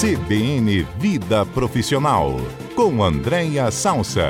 CBN Vida Profissional, com Andréia Salsa.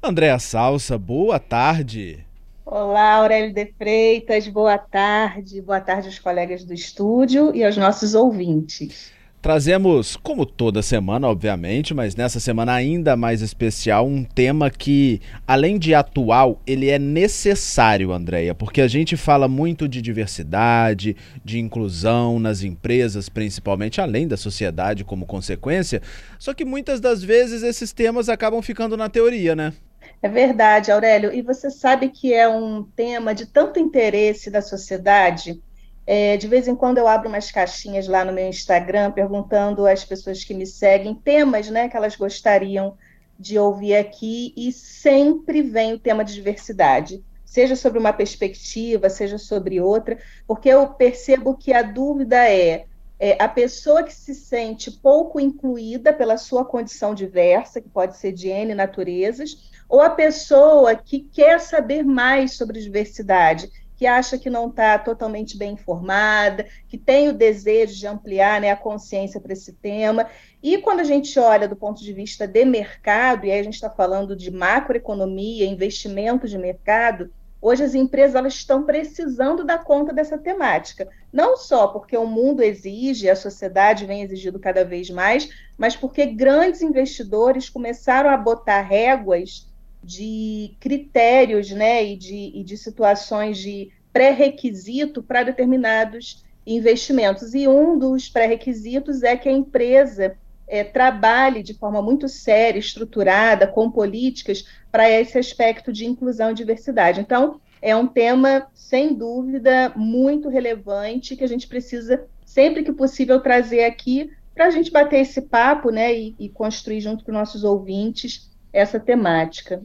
Andréa Salsa, boa tarde. Olá, Aurélio de Freitas, boa tarde. Boa tarde aos colegas do estúdio e aos nossos ouvintes. Trazemos, como toda semana, obviamente, mas nessa semana ainda mais especial, um tema que, além de atual, ele é necessário, Andréia, porque a gente fala muito de diversidade, de inclusão nas empresas, principalmente, além da sociedade como consequência. Só que muitas das vezes esses temas acabam ficando na teoria, né? É verdade, Aurélio. E você sabe que é um tema de tanto interesse da sociedade é, de vez em quando eu abro umas caixinhas lá no meu Instagram perguntando às pessoas que me seguem temas né, que elas gostariam de ouvir aqui, e sempre vem o tema de diversidade, seja sobre uma perspectiva, seja sobre outra, porque eu percebo que a dúvida é, é a pessoa que se sente pouco incluída pela sua condição diversa, que pode ser de N naturezas, ou a pessoa que quer saber mais sobre diversidade que acha que não está totalmente bem informada, que tem o desejo de ampliar né, a consciência para esse tema. E quando a gente olha do ponto de vista de mercado, e aí a gente está falando de macroeconomia, investimento de mercado, hoje as empresas elas estão precisando dar conta dessa temática. Não só porque o mundo exige, a sociedade vem exigindo cada vez mais, mas porque grandes investidores começaram a botar réguas de critérios né, e, de, e de situações de pré-requisito para determinados investimentos. E um dos pré-requisitos é que a empresa é, trabalhe de forma muito séria, estruturada, com políticas para esse aspecto de inclusão e diversidade. Então, é um tema, sem dúvida, muito relevante que a gente precisa, sempre que possível, trazer aqui para a gente bater esse papo né, e, e construir junto com nossos ouvintes essa temática.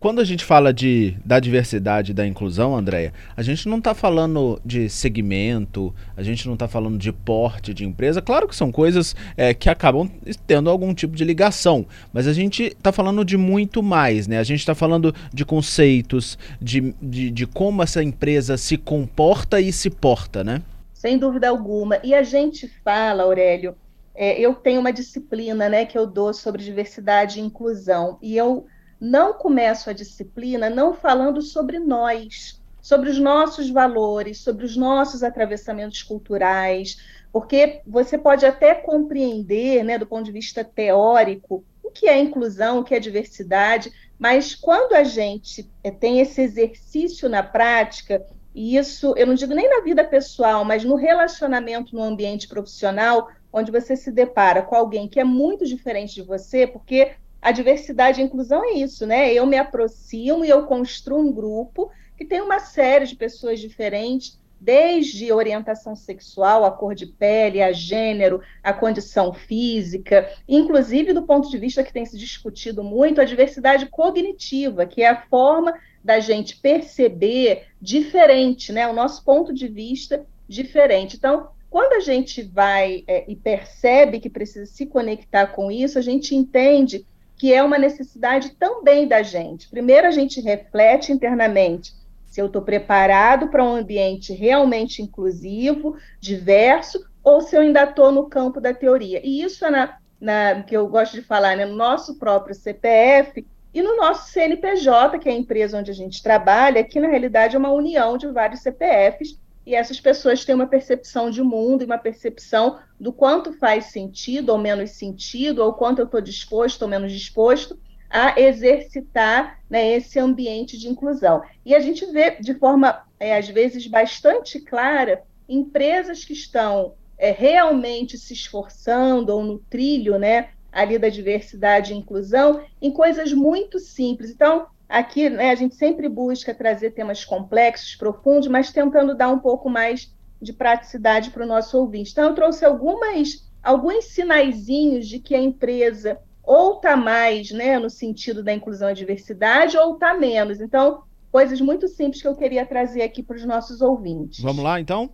Quando a gente fala de, da diversidade e da inclusão, Andréia, a gente não está falando de segmento, a gente não está falando de porte de empresa. Claro que são coisas é, que acabam tendo algum tipo de ligação, mas a gente está falando de muito mais, né? A gente está falando de conceitos, de, de, de como essa empresa se comporta e se porta, né? Sem dúvida alguma. E a gente fala, Aurélio, é, eu tenho uma disciplina né, que eu dou sobre diversidade e inclusão, e eu não começo a disciplina não falando sobre nós, sobre os nossos valores, sobre os nossos atravessamentos culturais, porque você pode até compreender, né, do ponto de vista teórico, o que é inclusão, o que é diversidade, mas quando a gente é, tem esse exercício na prática, e isso eu não digo nem na vida pessoal, mas no relacionamento no ambiente profissional, onde você se depara com alguém que é muito diferente de você, porque a diversidade e a inclusão é isso, né? Eu me aproximo e eu construo um grupo que tem uma série de pessoas diferentes, desde orientação sexual, a cor de pele, a gênero, a condição física, inclusive do ponto de vista que tem se discutido muito, a diversidade cognitiva, que é a forma da gente perceber diferente, né? O nosso ponto de vista diferente. Então, quando a gente vai é, e percebe que precisa se conectar com isso, a gente entende que é uma necessidade também da gente. Primeiro, a gente reflete internamente se eu estou preparado para um ambiente realmente inclusivo, diverso, ou se eu ainda estou no campo da teoria. E isso é na, na, que eu gosto de falar, né, no nosso próprio CPF e no nosso CNPJ, que é a empresa onde a gente trabalha, que na realidade é uma união de vários CPFs e essas pessoas têm uma percepção de mundo e uma percepção do quanto faz sentido ou menos sentido, ou quanto eu estou disposto ou menos disposto a exercitar né, esse ambiente de inclusão. E a gente vê de forma, é, às vezes, bastante clara empresas que estão é, realmente se esforçando ou no trilho né, ali da diversidade e inclusão em coisas muito simples. Então, Aqui, né, a gente sempre busca trazer temas complexos, profundos, mas tentando dar um pouco mais de praticidade para o nosso ouvinte. Então, eu trouxe algumas, alguns sinaizinhos de que a empresa ou está mais né, no sentido da inclusão e diversidade, ou está menos. Então, coisas muito simples que eu queria trazer aqui para os nossos ouvintes. Vamos lá, então?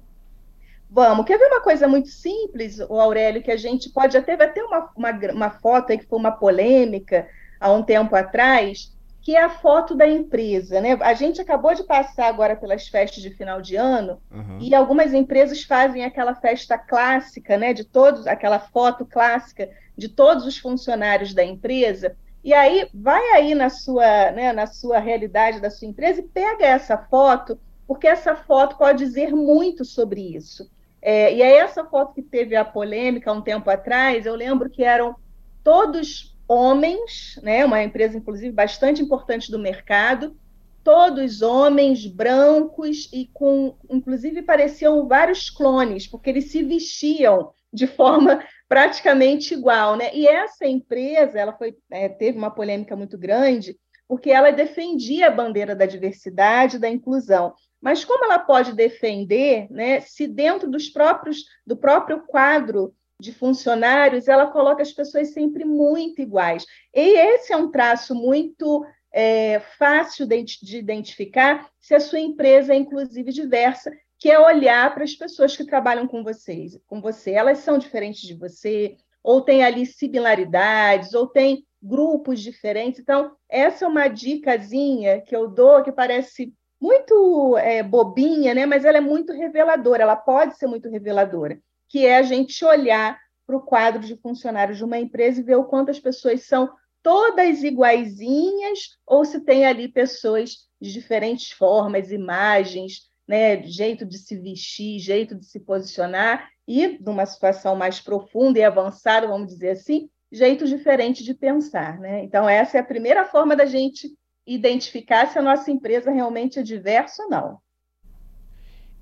Vamos. Quer ver uma coisa muito simples, o Aurélio, que a gente pode até ver até uma, uma, uma foto aí que foi uma polêmica há um tempo atrás, que é a foto da empresa, né? A gente acabou de passar agora pelas festas de final de ano uhum. e algumas empresas fazem aquela festa clássica, né? De todos, aquela foto clássica de todos os funcionários da empresa. E aí vai aí na sua, né, na sua realidade da sua empresa e pega essa foto, porque essa foto pode dizer muito sobre isso. É, e é essa foto que teve a polêmica um tempo atrás, eu lembro que eram todos homens, né, uma empresa, inclusive, bastante importante do mercado, todos homens brancos e com, inclusive, pareciam vários clones, porque eles se vestiam de forma praticamente igual, né? E essa empresa, ela foi, é, teve uma polêmica muito grande, porque ela defendia a bandeira da diversidade, da inclusão. Mas como ela pode defender, né, se dentro dos próprios do próprio quadro de funcionários, ela coloca as pessoas sempre muito iguais. E esse é um traço muito é, fácil de, de identificar se a sua empresa é, inclusive, diversa, que é olhar para as pessoas que trabalham com vocês, com você. Elas são diferentes de você, ou tem ali similaridades, ou tem grupos diferentes. Então, essa é uma dicasinha que eu dou que parece muito é, bobinha, né? mas ela é muito reveladora, ela pode ser muito reveladora que é a gente olhar para o quadro de funcionários de uma empresa e ver o quanto as pessoas são todas iguaizinhas ou se tem ali pessoas de diferentes formas, imagens, né, jeito de se vestir, jeito de se posicionar e, numa situação mais profunda e avançada, vamos dizer assim, jeito diferente de pensar. Né? Então, essa é a primeira forma da gente identificar se a nossa empresa realmente é diversa ou não.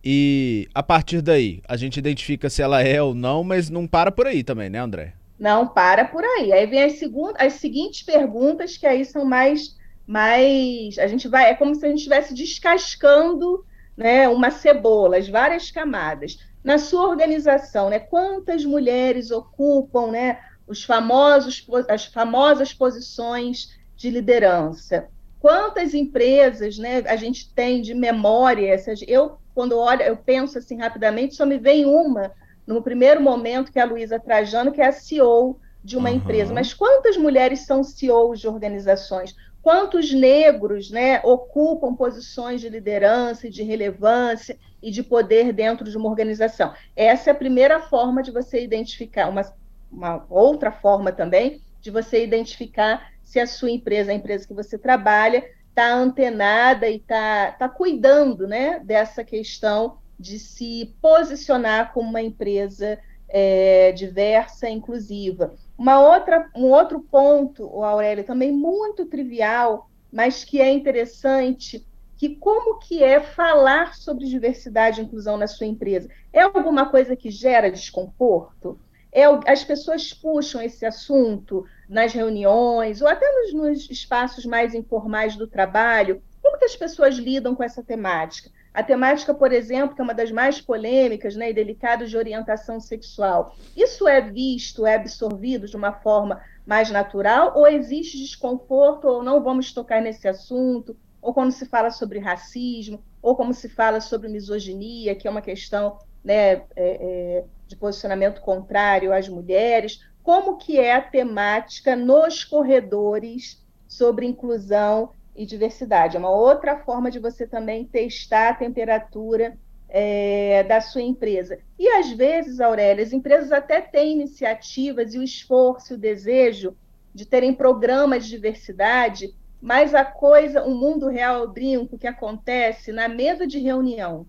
E a partir daí, a gente identifica se ela é ou não, mas não para por aí também, né, André? Não para por aí. Aí vem as, segundas, as seguintes perguntas, que aí são mais, mais. A gente vai. É como se a gente estivesse descascando né, uma cebola, as várias camadas. Na sua organização, né, quantas mulheres ocupam né, os famosos, as famosas posições de liderança? Quantas empresas né, a gente tem de memória? Eu quando olho, eu penso assim rapidamente, só me vem uma, no primeiro momento, que é a Luísa Trajano, que é a CEO de uma uhum. empresa. Mas quantas mulheres são CEOs de organizações? Quantos negros né, ocupam posições de liderança de relevância e de poder dentro de uma organização? Essa é a primeira forma de você identificar, uma, uma outra forma também de você identificar se a sua empresa, a empresa que você trabalha, está antenada e está tá cuidando né, dessa questão de se posicionar como uma empresa é, diversa, inclusiva. Uma outra, um outro ponto, Aurélio, também muito trivial, mas que é interessante, que como que é falar sobre diversidade e inclusão na sua empresa? É alguma coisa que gera desconforto? É, as pessoas puxam esse assunto nas reuniões ou até nos, nos espaços mais informais do trabalho? Como que as pessoas lidam com essa temática? A temática, por exemplo, que é uma das mais polêmicas né, e delicadas de orientação sexual, isso é visto, é absorvido de uma forma mais natural ou existe desconforto ou não vamos tocar nesse assunto? Ou quando se fala sobre racismo, ou como se fala sobre misoginia, que é uma questão né, é, é, de posicionamento contrário às mulheres, como que é a temática nos corredores sobre inclusão e diversidade. É uma outra forma de você também testar a temperatura é, da sua empresa. E às vezes, Aurélia, as empresas até têm iniciativas e o esforço, o desejo de terem programas de diversidade, mas a coisa, o mundo real, eu brinco, que acontece na mesa de reunião,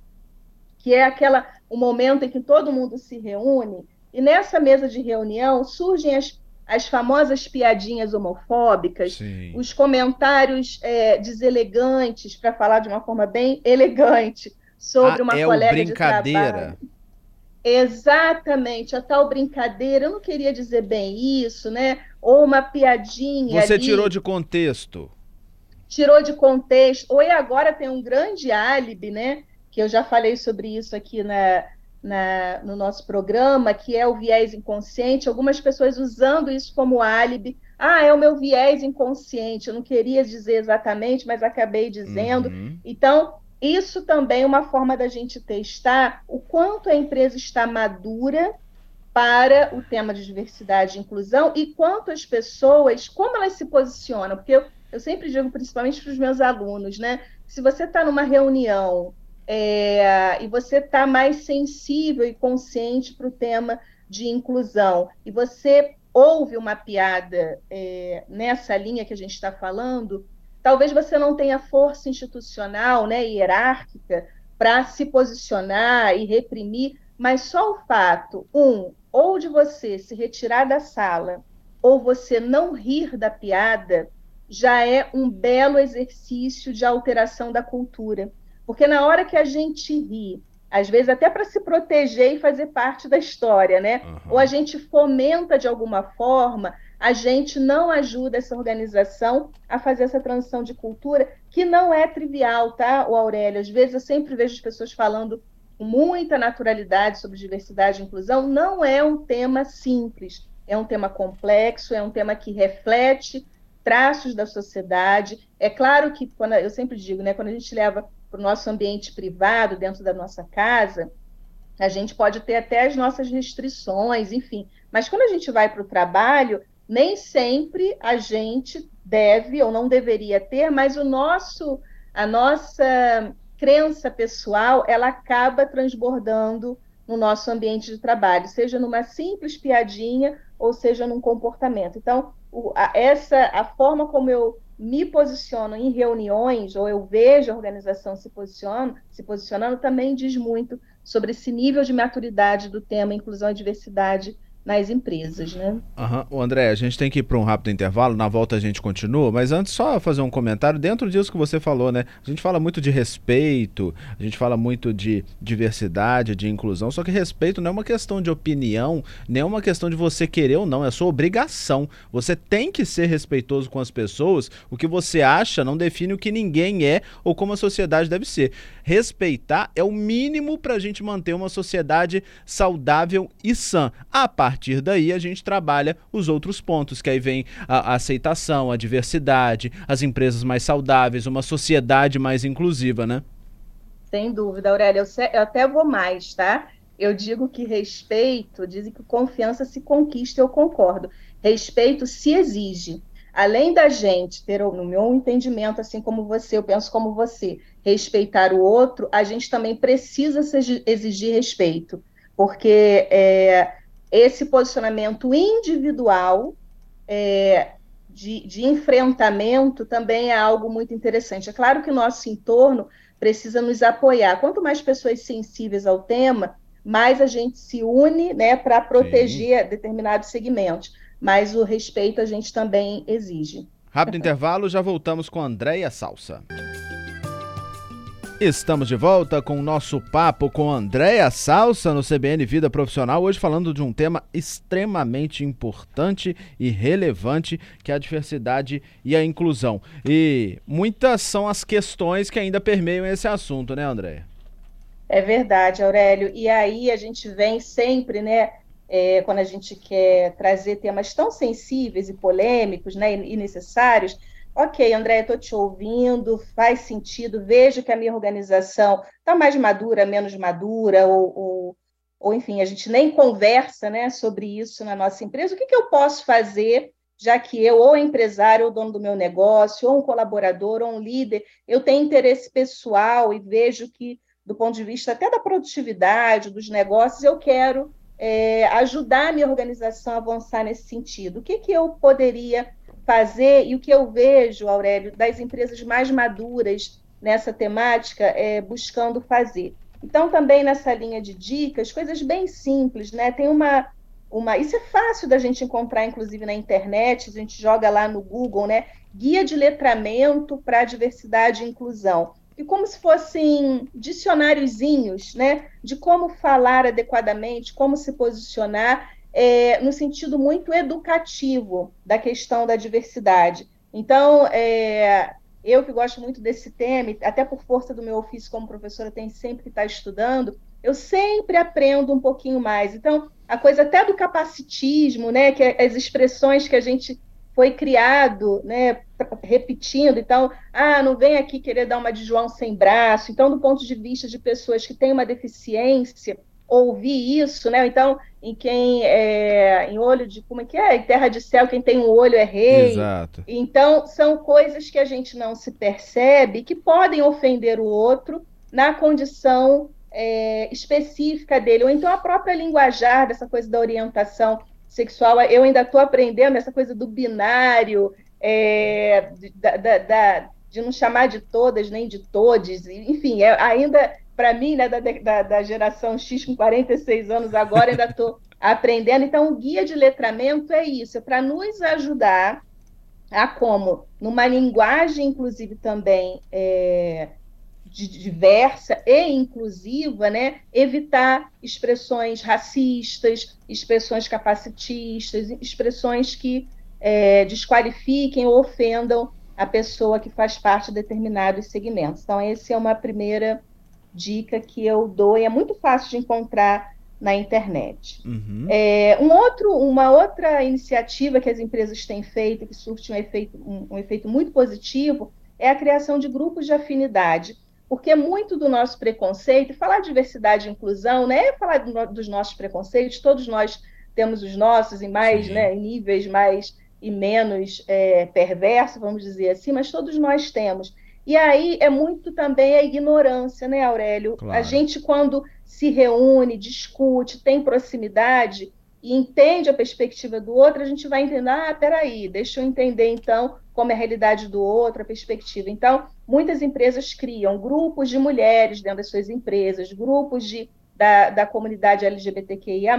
que é aquela o momento em que todo mundo se reúne e nessa mesa de reunião surgem as, as famosas piadinhas homofóbicas, Sim. os comentários é, deselegantes, para falar de uma forma bem elegante, sobre ah, uma é colega brincadeira. de trabalho. Exatamente, a tal brincadeira, eu não queria dizer bem isso, né? Ou uma piadinha. Você ali, tirou de contexto. Tirou de contexto. Ou agora tem um grande álibi, né? Que eu já falei sobre isso aqui na, na, no nosso programa, que é o viés inconsciente, algumas pessoas usando isso como álibi. Ah, é o meu viés inconsciente, eu não queria dizer exatamente, mas acabei dizendo. Uhum. Então, isso também é uma forma da gente testar o quanto a empresa está madura para o tema de diversidade e inclusão e quanto as pessoas, como elas se posicionam, porque Eu sempre digo, principalmente para os meus alunos, né? Se você está numa reunião é, e você está mais sensível e consciente para o tema de inclusão, e você ouve uma piada é, nessa linha que a gente está falando, talvez você não tenha força institucional, né, hierárquica, para se posicionar e reprimir, mas só o fato, um, ou de você se retirar da sala, ou você não rir da piada, já é um belo exercício de alteração da cultura. Porque na hora que a gente ri, às vezes até para se proteger e fazer parte da história, né? Uhum. Ou a gente fomenta de alguma forma, a gente não ajuda essa organização a fazer essa transição de cultura, que não é trivial, tá, o Aurélio? Às vezes eu sempre vejo as pessoas falando com muita naturalidade sobre diversidade e inclusão, não é um tema simples, é um tema complexo, é um tema que reflete traços da sociedade. É claro que, quando eu sempre digo, né, quando a gente leva para o nosso ambiente privado, dentro da nossa casa, a gente pode ter até as nossas restrições, enfim. Mas quando a gente vai para o trabalho, nem sempre a gente deve ou não deveria ter, mas o nosso, a nossa crença pessoal, ela acaba transbordando no nosso ambiente de trabalho, seja numa simples piadinha ou seja num comportamento. Então, o, a, essa a forma como eu me posiciono em reuniões ou eu vejo a organização se posicionando, se posicionando também diz muito sobre esse nível de maturidade do tema inclusão e diversidade nas empresas, né? Uhum. André, a gente tem que ir para um rápido intervalo, na volta a gente continua, mas antes só fazer um comentário dentro disso que você falou, né? A gente fala muito de respeito, a gente fala muito de diversidade, de inclusão, só que respeito não é uma questão de opinião, nem é uma questão de você querer ou não, é sua obrigação. Você tem que ser respeitoso com as pessoas, o que você acha não define o que ninguém é ou como a sociedade deve ser. Respeitar é o mínimo para a gente manter uma sociedade saudável e sã. A parte partir daí a gente trabalha os outros pontos, que aí vem a, a aceitação, a diversidade, as empresas mais saudáveis, uma sociedade mais inclusiva, né? Sem dúvida, Aurélia. Eu, eu até vou mais, tá? Eu digo que respeito, dizem que confiança se conquista, eu concordo. Respeito se exige. Além da gente ter, no meu entendimento, assim como você, eu penso como você, respeitar o outro, a gente também precisa exigir respeito. Porque é, esse posicionamento individual é, de, de, enfrentamento também é algo muito interessante. É claro que o nosso entorno precisa nos apoiar. Quanto mais pessoas sensíveis ao tema, mais a gente se une né, para proteger Sim. determinados segmentos. Mas o respeito a gente também exige. Rápido intervalo, já voltamos com Andréia Salsa. Estamos de volta com o nosso papo com Andréa Salsa no CBN Vida Profissional, hoje falando de um tema extremamente importante e relevante, que é a diversidade e a inclusão. E muitas são as questões que ainda permeiam esse assunto, né, Andréa? É verdade, Aurélio. E aí a gente vem sempre, né, é, quando a gente quer trazer temas tão sensíveis e polêmicos, né, e necessários, ok, André, estou te ouvindo, faz sentido, vejo que a minha organização está mais madura, menos madura, ou, ou, ou, enfim, a gente nem conversa né, sobre isso na nossa empresa. O que, que eu posso fazer, já que eu, ou empresário, ou dono do meu negócio, ou um colaborador, ou um líder, eu tenho interesse pessoal e vejo que, do ponto de vista até da produtividade, dos negócios, eu quero é, ajudar a minha organização a avançar nesse sentido. O que, que eu poderia fazer, e o que eu vejo, Aurélio, das empresas mais maduras nessa temática, é, buscando fazer. Então, também nessa linha de dicas, coisas bem simples, né? Tem uma, uma. Isso é fácil da gente encontrar, inclusive, na internet, a gente joga lá no Google, né? Guia de letramento para diversidade e inclusão. E como se fossem dicionáriozinhos, né? De como falar adequadamente, como se posicionar é, no sentido muito educativo da questão da diversidade. Então, é, eu que gosto muito desse tema, até por força do meu ofício como professora, tenho sempre que estar estudando, eu sempre aprendo um pouquinho mais. Então, a coisa até do capacitismo, né, que é as expressões que a gente foi criado, né, repetindo, então, ah, não vem aqui querer dar uma de João sem braço. Então, do ponto de vista de pessoas que têm uma deficiência, ouvir isso, né? Então, em quem é em olho de como é que é? Em terra de céu, quem tem um olho é rei. Exato. Então, são coisas que a gente não se percebe que podem ofender o outro na condição é, específica dele, ou então a própria linguajar dessa coisa da orientação sexual. Eu ainda estou aprendendo essa coisa do binário, é, da, da, da, de não chamar de todas nem de todes, enfim, é, ainda para mim, né, da, da, da, geração X com 46 anos agora, ainda estou aprendendo. Então, o guia de letramento é isso, é para nos ajudar a como, numa linguagem, inclusive, também é, diversa e inclusiva, né, evitar expressões racistas, expressões capacitistas, expressões que é, desqualifiquem ou ofendam a pessoa que faz parte de determinados segmentos. Então, essa é uma primeira dica que eu dou, e é muito fácil de encontrar na internet. Uhum. É, um outro, uma outra iniciativa que as empresas têm feito, que surte um efeito, um, um efeito muito positivo, é a criação de grupos de afinidade, porque muito do nosso preconceito, falar de diversidade e inclusão, né, é falar do, dos nossos preconceitos, todos nós temos os nossos em mais, né, em níveis mais e menos é, perversos, vamos dizer assim, mas todos nós temos. E aí é muito também a ignorância, né, Aurélio? Claro. A gente, quando se reúne, discute, tem proximidade e entende a perspectiva do outro, a gente vai entender, ah, peraí, deixa eu entender então como é a realidade do outro, a perspectiva. Então, muitas empresas criam grupos de mulheres dentro das suas empresas, grupos de, da, da comunidade LGBTQIA,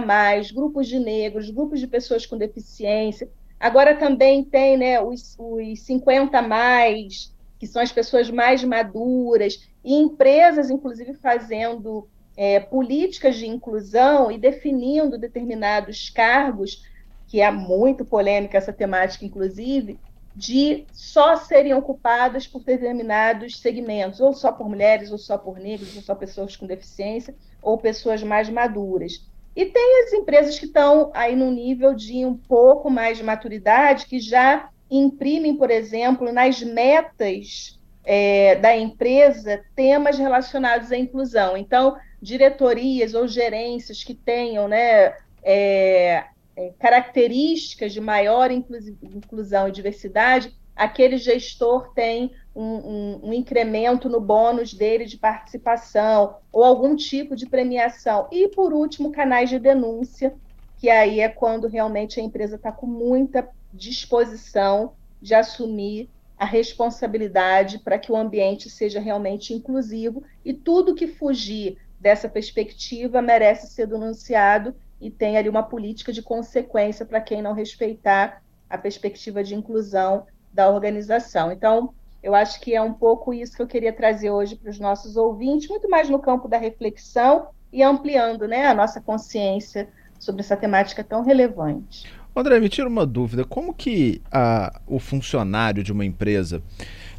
grupos de negros, grupos de pessoas com deficiência. Agora também tem né, os, os 50 mais que são as pessoas mais maduras, e empresas, inclusive, fazendo é, políticas de inclusão e definindo determinados cargos, que é muito polêmica essa temática, inclusive, de só serem ocupadas por determinados segmentos, ou só por mulheres, ou só por negros, ou só pessoas com deficiência, ou pessoas mais maduras. E tem as empresas que estão aí no nível de um pouco mais de maturidade, que já imprimem, por exemplo, nas metas é, da empresa temas relacionados à inclusão. Então, diretorias ou gerências que tenham né, é, é, características de maior inclusão e diversidade, aquele gestor tem um, um, um, incremento no bônus dele de participação ou algum tipo de premiação. E, por último, canais de denúncia, que aí é quando realmente a empresa está com muita disposição de assumir a responsabilidade para que o ambiente seja realmente inclusivo e tudo que fugir dessa perspectiva merece ser denunciado e tem ali uma política de consequência para quem não respeitar a perspectiva de inclusão da organização. Então, eu acho que é um pouco isso que eu queria trazer hoje para os nossos ouvintes, muito mais no campo da reflexão e ampliando né, a nossa consciência sobre essa temática tão relevante. André, me tira uma dúvida. Como que a, o funcionário de uma empresa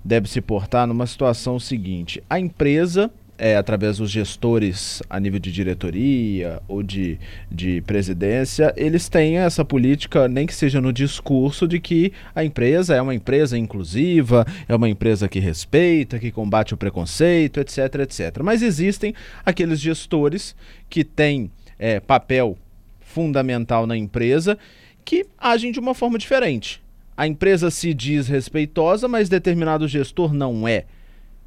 deve se portar numa situação seguinte? A empresa, é, através dos gestores a nível de diretoria ou de, de presidência, eles têm essa política, nem que seja no discurso, de que a empresa é uma empresa inclusiva, é uma empresa que respeita, que combate o preconceito, etc, etc. Mas existem aqueles gestores que têm é, papel fundamental na empresa que agem de uma forma diferente. A empresa se diz respeitosa, mas determinado gestor não é.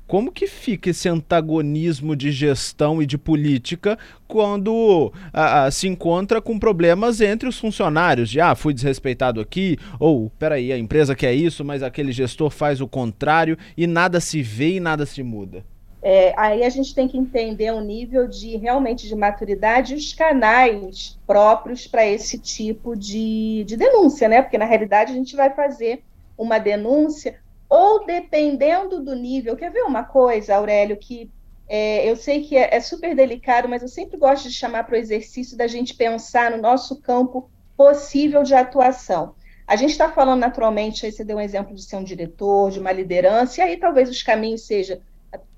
Como que fica esse antagonismo de gestão e de política quando ah, ah, se encontra com problemas entre os funcionários? De, ah, fui desrespeitado aqui, ou, peraí, a empresa quer isso, mas aquele gestor faz o contrário e nada se vê e nada se muda. É, aí a gente tem que entender o nível de realmente de maturidade e os canais próprios para esse tipo de, de denúncia, né? Porque na realidade a gente vai fazer uma denúncia, ou dependendo do nível. Quer ver uma coisa, Aurélio, que é, eu sei que é, é super delicado, mas eu sempre gosto de chamar para o exercício da gente pensar no nosso campo possível de atuação. A gente está falando naturalmente, aí você deu um exemplo de ser um diretor, de uma liderança, e aí talvez os caminhos sejam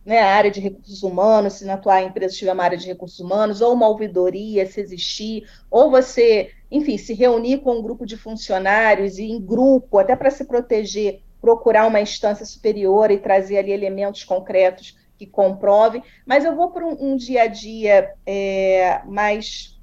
né, a área de recursos humanos, se na tua empresa tiver uma área de recursos humanos, ou uma ouvidoria, se existir, ou você, enfim, se reunir com um grupo de funcionários e em grupo, até para se proteger, procurar uma instância superior e trazer ali elementos concretos que comprovem, mas eu vou para um, um, dia a dia é, mais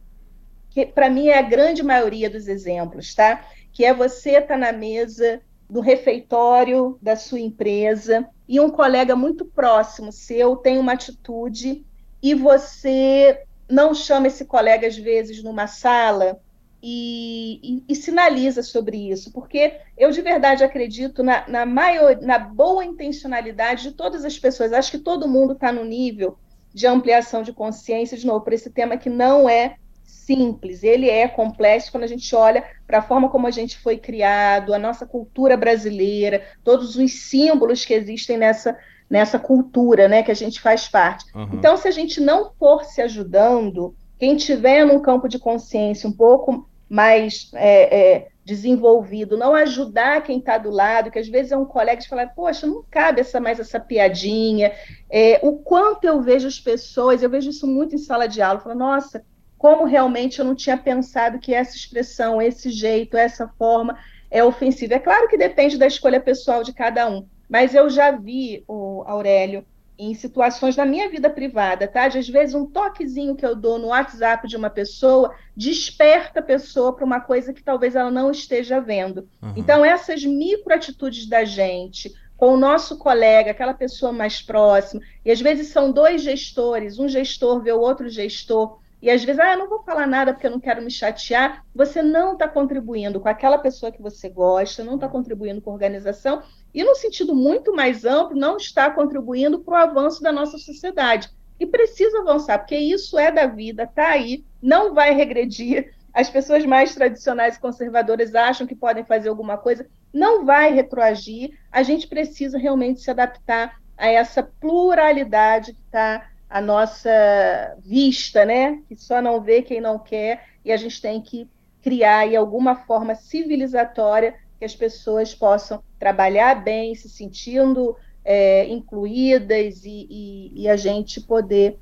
que para mim é a grande maioria dos exemplos, tá? Que é você estar tá na mesa do refeitório da sua empresa e um colega muito próximo seu tem uma atitude e você não chama esse colega às vezes numa sala e, e, e, sinaliza sobre isso, porque eu de verdade acredito na, na, maior, na boa intencionalidade de todas as pessoas. Acho que todo mundo está no nível de ampliação de consciência, de novo, para esse tema que não é simples, ele é complexo quando a gente olha para a forma como a gente foi criado, a nossa cultura brasileira, todos os símbolos que existem nessa, nessa cultura né, que a gente faz parte. Uhum. Então, se a gente não for se ajudando, quem tiver num campo de consciência um pouco mais é, é, desenvolvido, não ajudar quem está do lado, que às vezes é um colega de falar, poxa, não cabe essa, mais essa piadinha. É, o quanto eu vejo as pessoas, eu vejo isso muito em sala de aula, falando, nossa, como realmente eu não tinha pensado que essa expressão, esse jeito, essa forma é ofensiva. É claro que depende da escolha pessoal de cada um, mas eu já vi, o Aurélio, em situações na minha vida privada, tá? De, às vezes um toquezinho que eu dou no WhatsApp de uma pessoa desperta a pessoa para uma coisa que talvez ela não esteja vendo. Uhum. Então, essas microatitudes da gente com o nosso colega, aquela pessoa mais próxima, e às vezes são dois gestores, um gestor vê o outro gestor, e às vezes, ah, eu não vou falar nada porque eu não quero me chatear, você não está contribuindo com aquela pessoa que você gosta, não está contribuindo com a organização, e, no sentido muito mais amplo, não está contribuindo para o avanço da nossa sociedade. E precisa avançar, porque isso é da vida, está aí, não vai regredir. As pessoas mais tradicionais e conservadoras acham que podem fazer alguma coisa, não vai retroagir. A gente precisa realmente se adaptar a essa pluralidade que está à nossa vista, né? Que só não vê quem não quer, e a gente tem que criar aí alguma forma civilizatória que as pessoas possam trabalhar bem, se sentindo é, incluídas e, e, e, a gente poder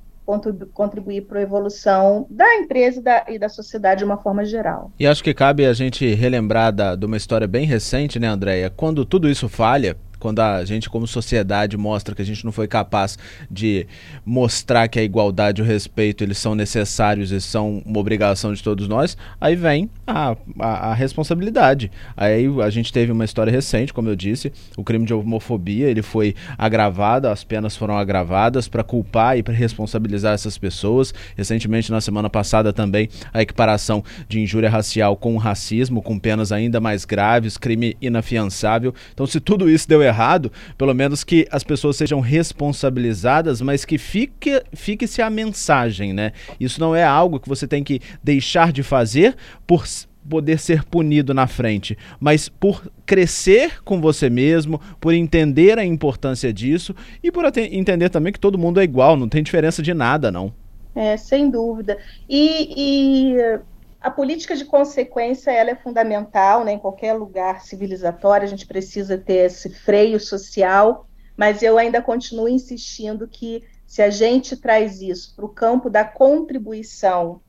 contribuir para a evolução da empresa e da, e da, sociedade de uma forma geral. E acho que cabe a gente relembrar da, de uma história bem recente, né, Andréia? Quando tudo isso falha, quando a gente, como sociedade, mostra que a gente não foi capaz de mostrar que a igualdade e o respeito eles são necessários e são uma obrigação de todos nós, aí vem a, a, a responsabilidade. Aí a gente teve uma história recente, como eu disse, o crime de homofobia ele foi agravado, as penas foram agravadas para culpar e para responsabilizar essas pessoas. Recentemente, na semana passada, também a equiparação de injúria racial com racismo, com penas ainda mais graves, crime inafiançável. Então, se tudo isso deu errado, pelo menos que as pessoas sejam responsabilizadas, mas que fique, fique-se a mensagem, né? Isso não é algo que você tem que deixar de fazer por poder ser punido na frente, mas por crescer com você mesmo, por entender a importância disso e por entender também que todo mundo é igual, não tem diferença de nada, não. É, sem dúvida. E, e a política de consequência ela é fundamental, né? Em qualquer lugar civilizatório a gente precisa ter esse freio social, mas eu ainda continuo insistindo que se a gente traz isso para o campo da contribuição,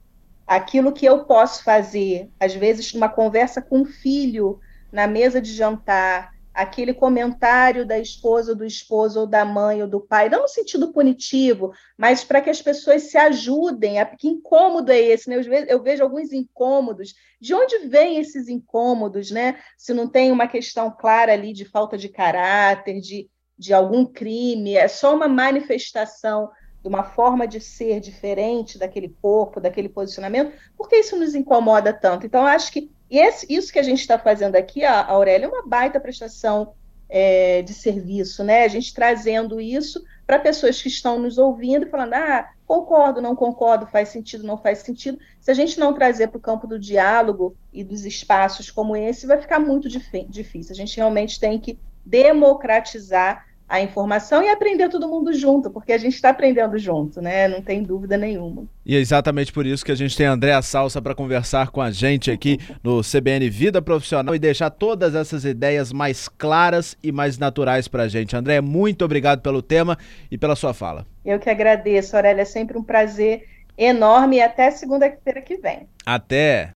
aquilo que eu posso fazer, às vezes numa conversa com um filho na mesa de jantar, aquele comentário da esposa, do esposo, ou da mãe, ou do pai, não no sentido punitivo, mas para que as pessoas se ajudem. Que incômodo é esse? Né? Eu, vejo, eu vejo alguns incômodos. De onde vêm esses incômodos, né? Se não tem uma questão clara ali de falta de caráter, de, de algum crime, é só uma manifestação de uma forma de ser diferente daquele corpo, daquele posicionamento, por que isso nos incomoda tanto? Então, acho que e esse, isso que a gente está fazendo aqui, a Aurélia, é uma baita prestação é, de serviço, né? A gente trazendo isso para pessoas que estão nos ouvindo e falando, ah, concordo, não concordo, faz sentido, não faz sentido. Se a gente não trazer para o campo do diálogo e dos espaços como esse, vai ficar muito difícil. A gente realmente tem que democratizar a informação e aprender todo mundo junto, porque a gente está aprendendo junto, né? Não tem dúvida nenhuma. E é exatamente por isso que a gente tem a Andréa Salsa para conversar com a gente aqui no CBN Vida Profissional e deixar todas essas ideias mais claras e mais naturais para a gente. André, muito obrigado pelo tema e pela sua fala. Eu que agradeço, Aurélia. É sempre um prazer enorme e até segunda-feira que vem. Até!